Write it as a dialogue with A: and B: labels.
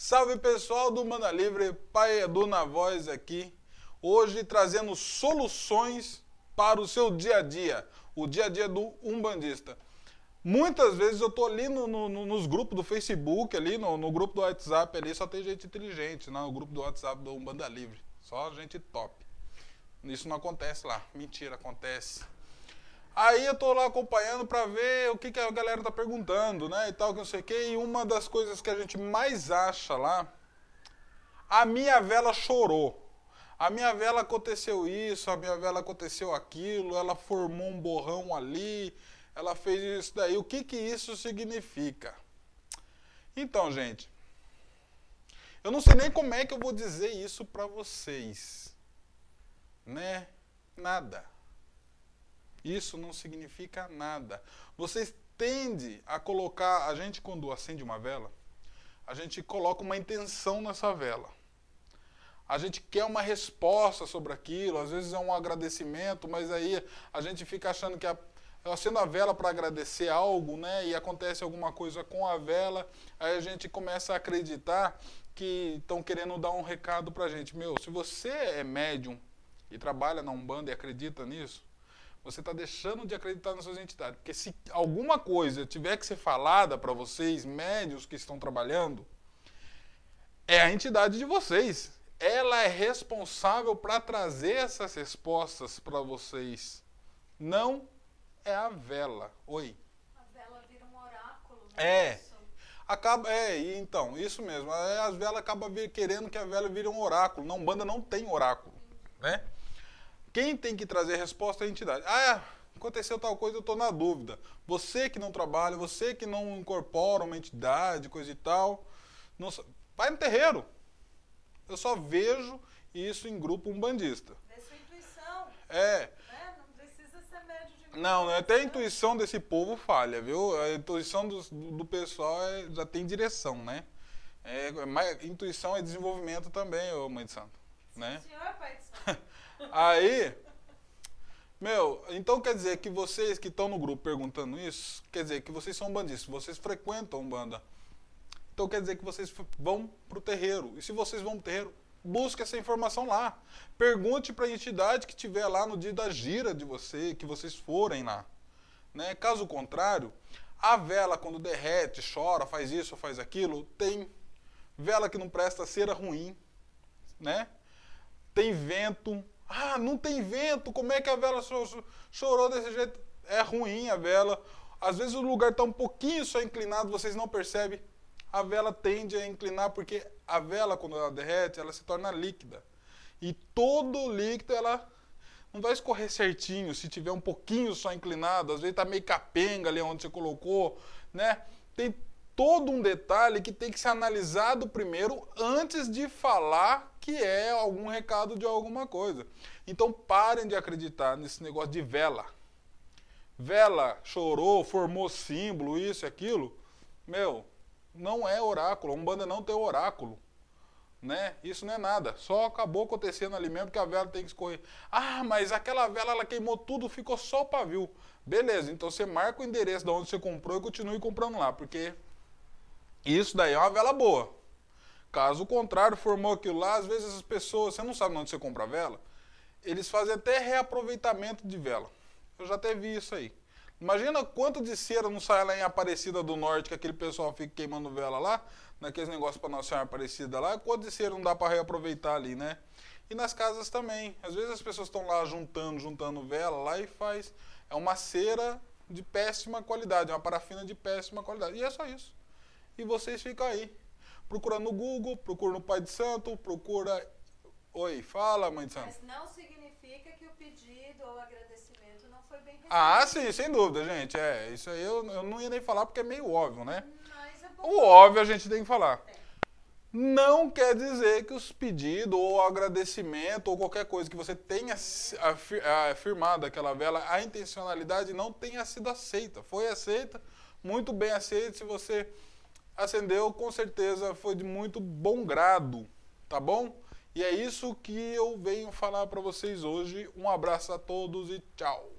A: Salve pessoal do Manda Livre, Pai Edu na voz aqui. Hoje trazendo soluções para o seu dia a dia, o dia a dia do umbandista. Muitas vezes eu tô ali no, no, nos grupos do Facebook, ali no, no, grupo do WhatsApp, ali só tem gente inteligente, no grupo do WhatsApp do Umbanda Livre. Só gente top. Isso não acontece lá. Mentira, acontece. Aí eu tô lá acompanhando para ver o que, que a galera tá perguntando, né? E tal, que não sei o quê. E uma das coisas que a gente mais acha lá, a minha vela chorou. A minha vela aconteceu isso, a minha vela aconteceu aquilo, ela formou um borrão ali, ela fez isso daí. O que que isso significa? Então, gente, eu não sei nem como é que eu vou dizer isso para vocês, né? Nada. Isso não significa nada. Vocês tendem a colocar, a gente quando acende uma vela, a gente coloca uma intenção nessa vela. A gente quer uma resposta sobre aquilo, às vezes é um agradecimento, mas aí a gente fica achando que a, eu acendo a vela para agradecer algo, né? E acontece alguma coisa com a vela, aí a gente começa a acreditar que estão querendo dar um recado para a gente. Meu, se você é médium e trabalha na Umbanda e acredita nisso, você está deixando de acreditar nas suas entidades. Porque se alguma coisa tiver que ser falada para vocês, médios que estão trabalhando, é a entidade de vocês. Ela é responsável para trazer essas respostas para vocês. Não é a vela. Oi.
B: A vela vira um oráculo.
A: Né? É. Acaba, é, então, isso mesmo. As velas acabam querendo que a vela vire um oráculo. Não, banda não tem oráculo, né? Quem tem que trazer a resposta é a entidade. Ah, aconteceu tal coisa, eu estou na dúvida. Você que não trabalha, você que não incorpora uma entidade, coisa e tal, não, vai no terreiro. Eu só vejo isso em grupo umbandista.
B: Vê sua intuição.
A: É.
B: é não precisa ser médio de
A: Não, até a intuição desse povo falha, viu? A intuição do, do pessoal é, já tem direção, né? É, mas intuição é desenvolvimento também, ô mãe de santo. Né?
B: senhor, pai de santo.
A: Aí, meu, então quer dizer que vocês que estão no grupo perguntando isso, quer dizer que vocês são bandistas, vocês frequentam banda. Então quer dizer que vocês vão pro terreiro. E se vocês vão pro terreiro, busque essa informação lá. Pergunte para a entidade que tiver lá no dia da gira de você, que vocês forem lá. Né? Caso contrário, a vela quando derrete, chora, faz isso, faz aquilo, tem vela que não presta cera ruim, né? Tem vento, ah, não tem vento, como é que a vela chorou desse jeito? É ruim a vela. Às vezes o lugar está um pouquinho só inclinado, vocês não percebem. A vela tende a inclinar porque a vela, quando ela derrete, ela se torna líquida. E todo líquido, ela não vai escorrer certinho se tiver um pouquinho só inclinado. Às vezes está meio capenga ali onde você colocou, né? Tem todo um detalhe que tem que ser analisado primeiro antes de falar que é algum recado de alguma coisa. Então parem de acreditar nesse negócio de vela. Vela chorou, formou símbolo, isso e aquilo. Meu, não é oráculo. A Umbanda não tem oráculo. Né? Isso não é nada. Só acabou acontecendo ali mesmo que a vela tem que escorrer. Ah, mas aquela vela ela queimou tudo, ficou só o pavio. Beleza, então você marca o endereço de onde você comprou e continue comprando lá, porque isso daí é uma vela boa. Caso contrário, formou aquilo lá, às vezes as pessoas, você não sabe onde você compra vela, eles fazem até reaproveitamento de vela. Eu já até vi isso aí. Imagina quanto de cera não sai lá em Aparecida do Norte, que aquele pessoal fica queimando vela lá, naqueles negócios para Nossa Senhora Aparecida lá, quanto de cera não dá para reaproveitar ali, né? E nas casas também. Às vezes as pessoas estão lá juntando, juntando vela lá e faz. É uma cera de péssima qualidade, uma parafina de péssima qualidade. E é só isso e vocês ficam aí. Procura no Google, procura no Pai de Santo, procura. Oi, fala, mãe de santo.
B: Mas não significa que o pedido ou agradecimento não foi bem recebido.
A: Ah, sim, sem dúvida, gente. É, isso aí eu, eu não ia nem falar porque é meio óbvio, né?
B: Mas é bom.
A: O óbvio a gente tem que falar. Não quer dizer que os pedidos ou agradecimento ou qualquer coisa que você tenha afirmado aquela vela, a intencionalidade não tenha sido aceita. Foi aceita, muito bem aceita. Se você acendeu, com certeza foi de muito bom grado, tá bom? E é isso que eu venho falar para vocês hoje. Um abraço a todos e tchau.